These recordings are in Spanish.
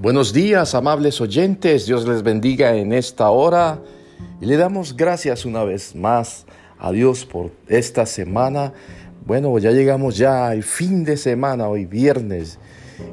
Buenos días, amables oyentes. Dios les bendiga en esta hora. Y le damos gracias una vez más a Dios por esta semana. Bueno, ya llegamos ya al fin de semana, hoy viernes.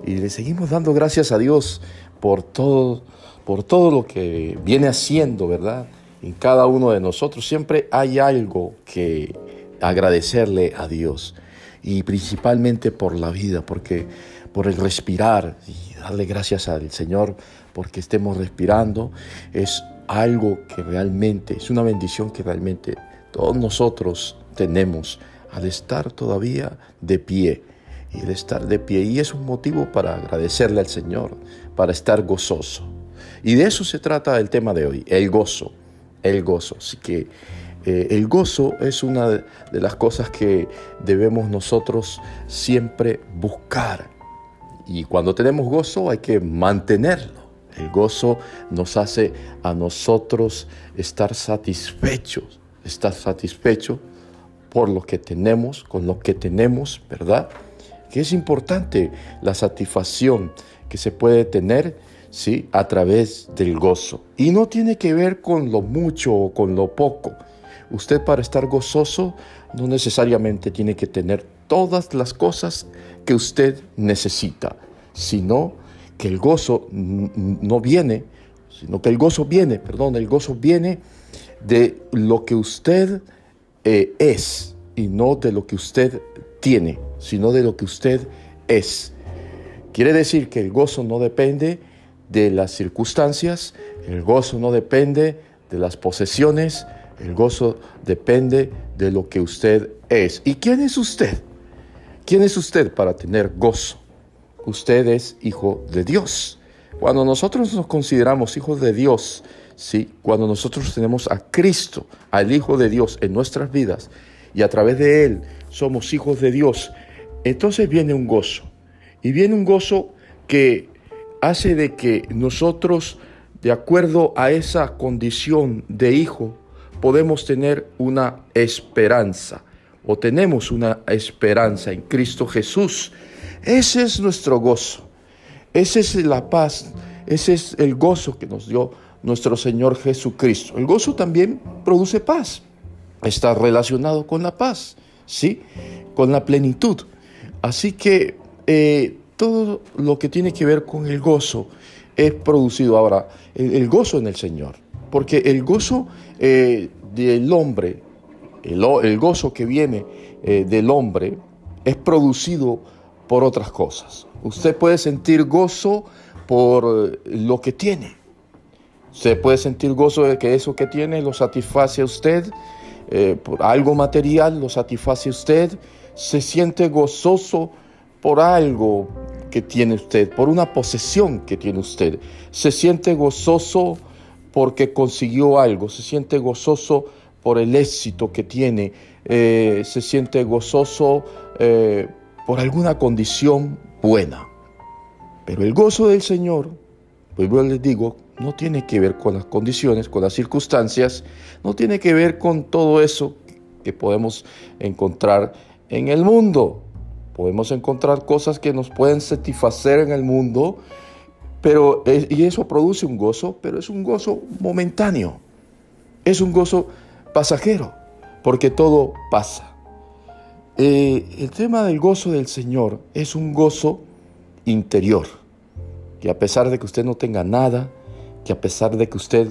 Y le seguimos dando gracias a Dios por todo, por todo lo que viene haciendo, ¿verdad? En cada uno de nosotros siempre hay algo que agradecerle a Dios. Y principalmente por la vida, porque por el respirar darle gracias al Señor porque estemos respirando es algo que realmente, es una bendición que realmente todos nosotros tenemos al estar todavía de pie. Y el estar de pie, y es un motivo para agradecerle al Señor, para estar gozoso. Y de eso se trata el tema de hoy, el gozo, el gozo. Así que eh, el gozo es una de las cosas que debemos nosotros siempre buscar y cuando tenemos gozo hay que mantenerlo. El gozo nos hace a nosotros estar satisfechos, estar satisfechos por lo que tenemos, con lo que tenemos, ¿verdad? Que es importante la satisfacción que se puede tener, ¿sí? A través del gozo. Y no tiene que ver con lo mucho o con lo poco. Usted para estar gozoso no necesariamente tiene que tener todas las cosas que usted necesita, sino que el gozo no viene, sino que el gozo viene, perdón, el gozo viene de lo que usted eh, es y no de lo que usted tiene, sino de lo que usted es. Quiere decir que el gozo no depende de las circunstancias, el gozo no depende de las posesiones, el gozo depende de lo que usted es. ¿Y quién es usted? ¿Quién es usted para tener gozo? Usted es hijo de Dios. Cuando nosotros nos consideramos hijos de Dios, ¿sí? cuando nosotros tenemos a Cristo, al Hijo de Dios en nuestras vidas, y a través de Él somos hijos de Dios, entonces viene un gozo. Y viene un gozo que hace de que nosotros, de acuerdo a esa condición de hijo, podemos tener una esperanza o tenemos una esperanza en Cristo Jesús. Ese es nuestro gozo, esa es la paz, ese es el gozo que nos dio nuestro Señor Jesucristo. El gozo también produce paz, está relacionado con la paz, ¿sí? Con la plenitud. Así que eh, todo lo que tiene que ver con el gozo es producido ahora, el, gozo en el Señor, porque el gozo eh, del hombre el, gozo que viene eh, del hombre es producido por otras cosas. Usted puede sentir gozo por eh, lo que tiene. Usted puede sentir gozo de que eso que tiene lo satisface a usted, eh, por algo material lo satisface a usted. Se siente gozoso por algo que tiene usted, por una posesión que tiene usted. Se siente gozoso porque consiguió algo, se siente gozoso por el éxito que tiene, eh, se siente gozoso eh, por alguna condición buena. Pero el gozo del Señor, pues yo les digo, no tiene que ver con las condiciones, con las circunstancias, no tiene que ver con todo eso que podemos encontrar en el mundo. Podemos encontrar cosas que nos pueden satisfacer en el mundo, pero y eso produce un gozo, pero es un gozo momentáneo. Es un gozo pasajero, porque todo pasa. Eh, el tema del gozo del Señor es un gozo interior, que a pesar de que usted no tenga nada, que a pesar de que usted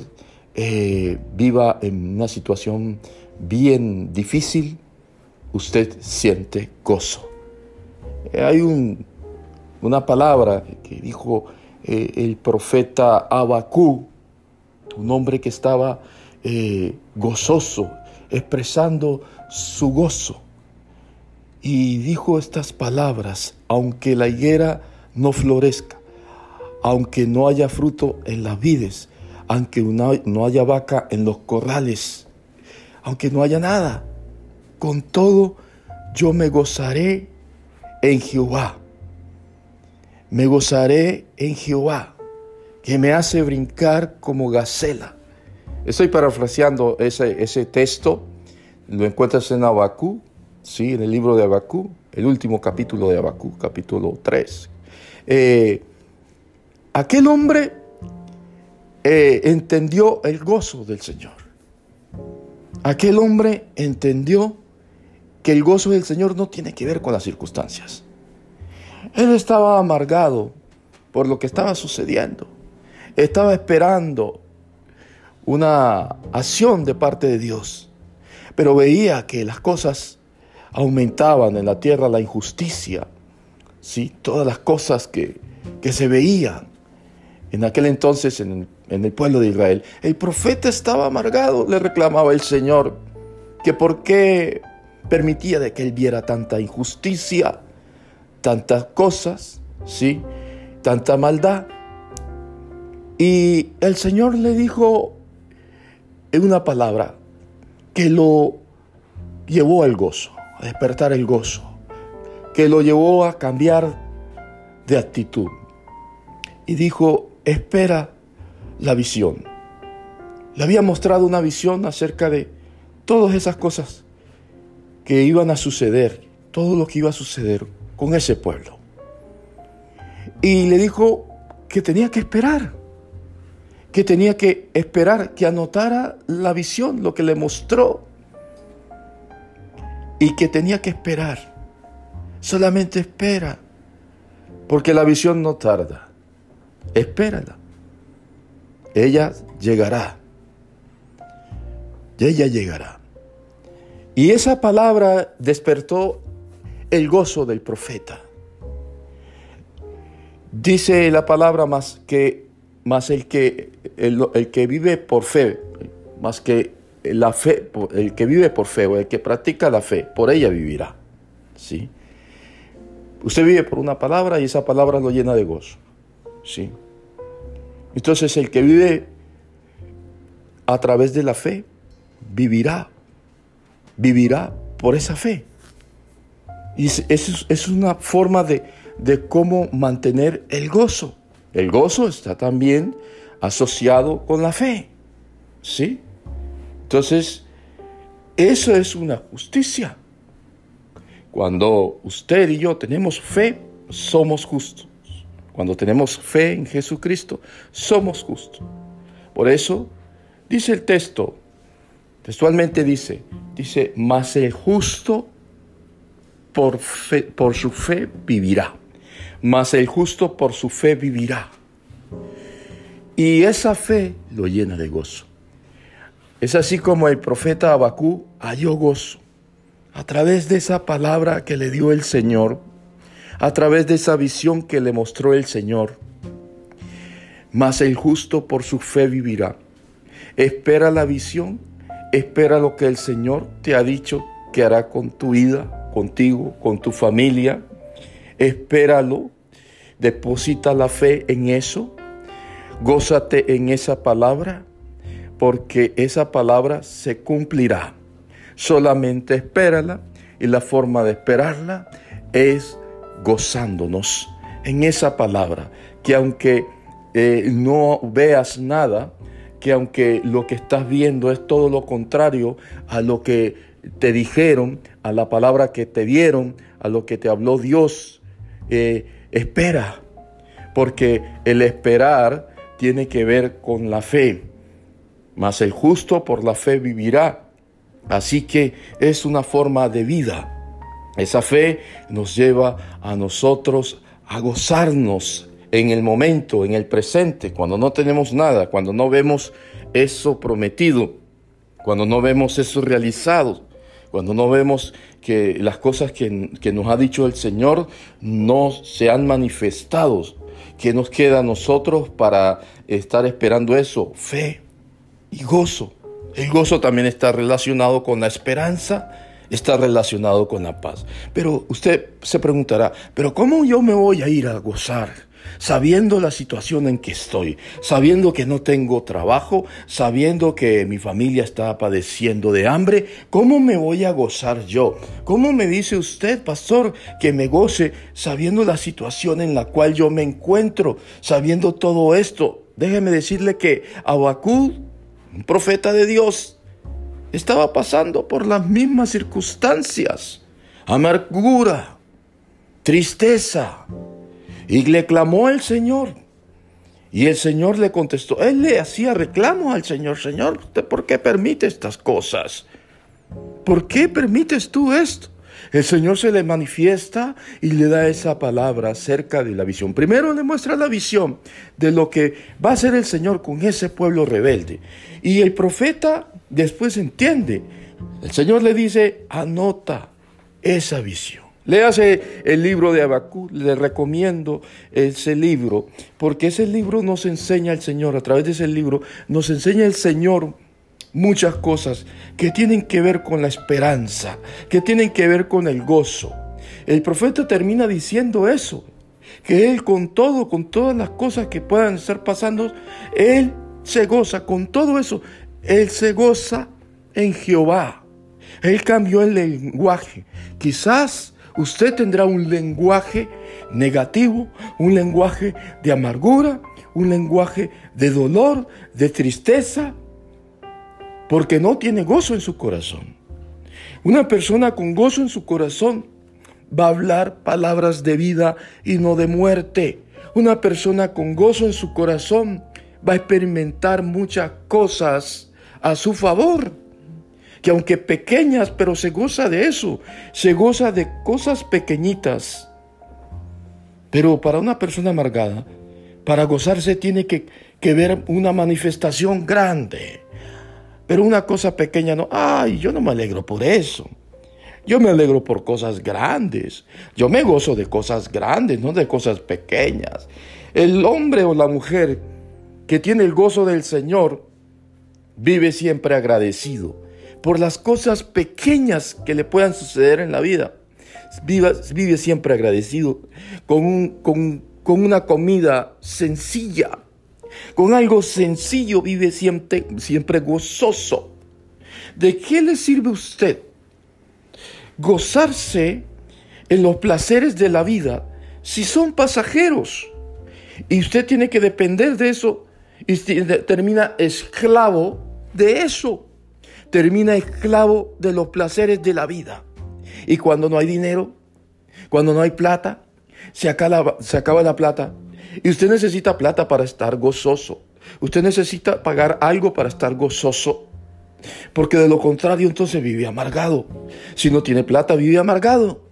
eh, viva en una situación bien difícil, usted siente gozo. Eh, hay un, una palabra que dijo el profeta Abacú, un hombre que estaba eh, gozoso, expresando su gozo. Y dijo estas palabras, aunque la higuera no florezca, aunque no haya fruto en las vides, aunque no haya vaca en los corrales, aunque no haya nada, con todo yo me gozaré en Jehová. Me gozaré en Jehová, que me hace brincar como gacela. Estoy parafraseando ese, ese texto, lo encuentras en Abacú, ¿sí? en el libro de Abacú, el último capítulo de Abacú, capítulo 3. Eh, aquel hombre eh, entendió el gozo del Señor. Aquel hombre entendió que el gozo del Señor no tiene que ver con las circunstancias. Él estaba amargado por lo que estaba sucediendo. Estaba esperando una acción de parte de Dios, pero veía que las cosas aumentaban en la tierra, la injusticia, ¿sí? todas las cosas que, que se veían en aquel entonces en, en el pueblo de Israel. El profeta estaba amargado, le reclamaba el Señor que por qué permitía de que él viera tanta injusticia, tantas cosas, ¿sí? Tanta maldad. Y el Señor le dijo en una palabra que lo llevó al gozo, a despertar el gozo, que lo llevó a cambiar de actitud. Y dijo, espera la visión. Le había mostrado una visión acerca de todas esas cosas que iban a suceder, todo lo que iba a suceder con ese pueblo. Y le dijo que tenía que esperar, que tenía que esperar, que anotara la visión, lo que le mostró, y que tenía que esperar. Solamente espera, porque la visión no tarda. Espérala. Ella llegará. Ella llegará. Y esa palabra despertó el gozo del profeta. Dice la palabra más que más el que el, que vive por fe, más que la fe, el que vive por fe o el que practica la fe, por ella vivirá. ¿Sí? Usted vive por una palabra y esa palabra lo llena de gozo. ¿Sí? Entonces el que vive a través de la fe vivirá vivirá por esa fe. Y es, es una forma de, de cómo mantener el gozo. El gozo está también asociado con la fe. ¿Sí? Entonces, eso es una justicia. Cuando usted y yo tenemos fe, somos justos. Cuando tenemos fe en Jesucristo, somos justos. Por eso dice el texto, Textualmente dice, dice, mas el justo por, fe, por su fe vivirá. Mas el justo por su fe vivirá. Y esa fe lo llena de gozo. Es así como el profeta Abacú halló gozo a través de esa palabra que le dio el Señor, a través de esa visión que le mostró el Señor. Mas el justo por su fe vivirá. Espera la visión Espera lo que el Señor te ha dicho que hará con tu vida, contigo, con tu familia. Espéralo. Deposita la fe en eso. Gózate en esa palabra, porque esa palabra se cumplirá. Solamente espérala y la forma de esperarla es gozándonos en esa palabra, que aunque eh, no veas nada, que aunque lo que estás viendo es todo lo contrario a lo que te dijeron, a la palabra que te dieron, a lo que te habló Dios, eh, espera, porque el esperar tiene que ver con la fe, mas el justo por la fe vivirá. Así que es una forma de vida. Esa fe nos lleva a nosotros a gozarnos en el momento, en el presente, cuando no tenemos nada, cuando no vemos eso prometido, cuando no vemos eso realizado, cuando no vemos que las cosas que, nos ha dicho el Señor no se han manifestado, ¿qué nos queda a nosotros para estar esperando eso? Fe y gozo. El gozo también está relacionado con la esperanza, está relacionado con la paz. Pero usted se preguntará, ¿pero cómo yo me voy a ir a gozar? Sabiendo la situación en que estoy, sabiendo que no tengo trabajo, sabiendo que mi familia está padeciendo de hambre, ¿cómo me voy a gozar yo? ¿Cómo me dice usted, pastor, que me goce sabiendo la situación en la cual yo me encuentro, sabiendo todo esto? Déjeme decirle que Abacú, un profeta de Dios, estaba pasando por las mismas circunstancias, amargura, tristeza, y le clamó el Señor. Y el Señor le contestó, él le hacía reclamos al Señor, Señor, por qué permite estas cosas? ¿Por qué permites tú esto? El Señor se le manifiesta y le da esa palabra acerca de la visión. Primero le muestra la visión de lo que va a hacer el Señor con ese pueblo rebelde. Y el profeta después entiende. El Señor le dice, anota esa visión. Léase el libro de Abacú, le recomiendo ese libro, porque ese libro nos enseña el Señor, a través de ese libro nos enseña el Señor muchas cosas que tienen que ver con la esperanza, que tienen que ver con el gozo. El profeta termina diciendo eso, que él con todo, con todas las cosas que puedan estar pasando, él se goza con todo eso, él se goza en Jehová. Él cambió el lenguaje. Quizás usted tendrá un lenguaje negativo, un lenguaje de amargura, un lenguaje de dolor, de tristeza, porque no tiene gozo en su corazón. Una persona con gozo en su corazón va a hablar palabras de vida y no de muerte. Una persona con gozo en su corazón va a experimentar muchas cosas a su favor que aunque pequeñas, pero se goza de eso, se goza de cosas pequeñitas. Pero para una persona amargada, para gozarse tiene que, ver una manifestación grande. Pero una cosa pequeña no, ay, yo no me alegro por eso. Yo me alegro por cosas grandes. Yo me gozo de cosas grandes, no de cosas pequeñas. El hombre o la mujer que tiene el gozo del Señor vive siempre agradecido por las cosas pequeñas que le puedan suceder en la vida. Vive, siempre agradecido con, una comida sencilla. Con algo sencillo vive siempre, siempre gozoso. ¿De qué le sirve a usted gozarse en los placeres de la vida si son pasajeros? Y usted tiene que depender de eso y termina esclavo de eso termina esclavo de los placeres de la vida. Y cuando no hay dinero, cuando no hay plata, se acaba, se acaba la plata. Y usted necesita plata para estar gozoso. Usted necesita pagar algo para estar gozoso. Porque de lo contrario entonces vive amargado. Si no tiene plata, vive amargado.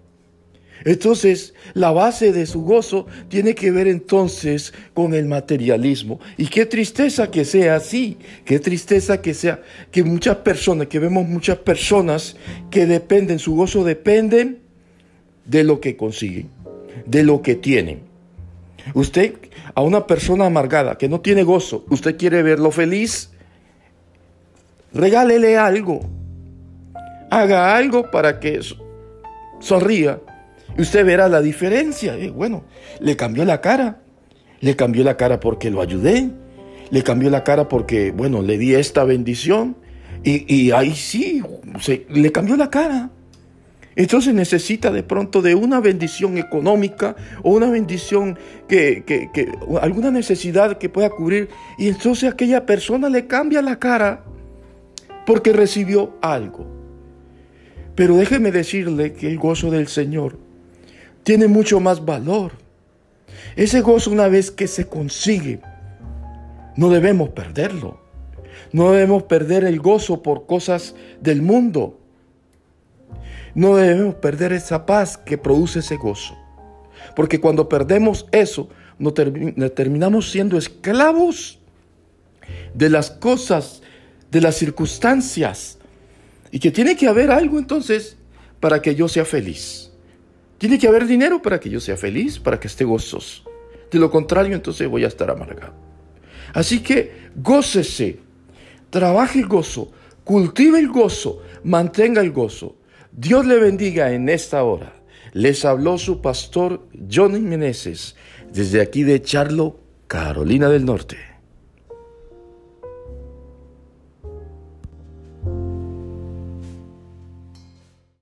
Entonces, la base de su gozo tiene que ver entonces con el materialismo. Y qué tristeza que sea así, qué tristeza que sea que muchas personas, que vemos muchas personas que dependen, su gozo depende de lo que consiguen, de lo que tienen. Usted, a una persona amargada que no tiene gozo, usted quiere verlo feliz, regálele algo, haga algo para que sonría y usted verá la diferencia. Eh, bueno, le cambió la cara. Le cambió la cara porque lo ayudé. Le cambió la cara porque, bueno, le di esta bendición. Y, ahí sí, le cambió la cara. Entonces necesita de pronto de una bendición económica o una bendición que, que, que, alguna necesidad que pueda cubrir. Y entonces aquella persona le cambia la cara porque recibió algo. Pero déjeme decirle que el gozo del Señor tiene mucho más valor. Ese gozo una vez que se consigue, no debemos perderlo. No debemos perder el gozo por cosas del mundo. No debemos perder esa paz que produce ese gozo. Porque cuando perdemos eso, nos terminamos siendo esclavos de las cosas, de las circunstancias. Y que tiene que haber algo entonces para que yo sea feliz. Tiene que haber dinero para que yo sea feliz, para que esté gozoso. De lo contrario, entonces voy a estar amargado. Así que gócese, trabaje el gozo, cultive el gozo, mantenga el gozo. Dios le bendiga en esta hora. Les habló su pastor Johnny Meneses desde aquí de Charlo, Carolina del Norte.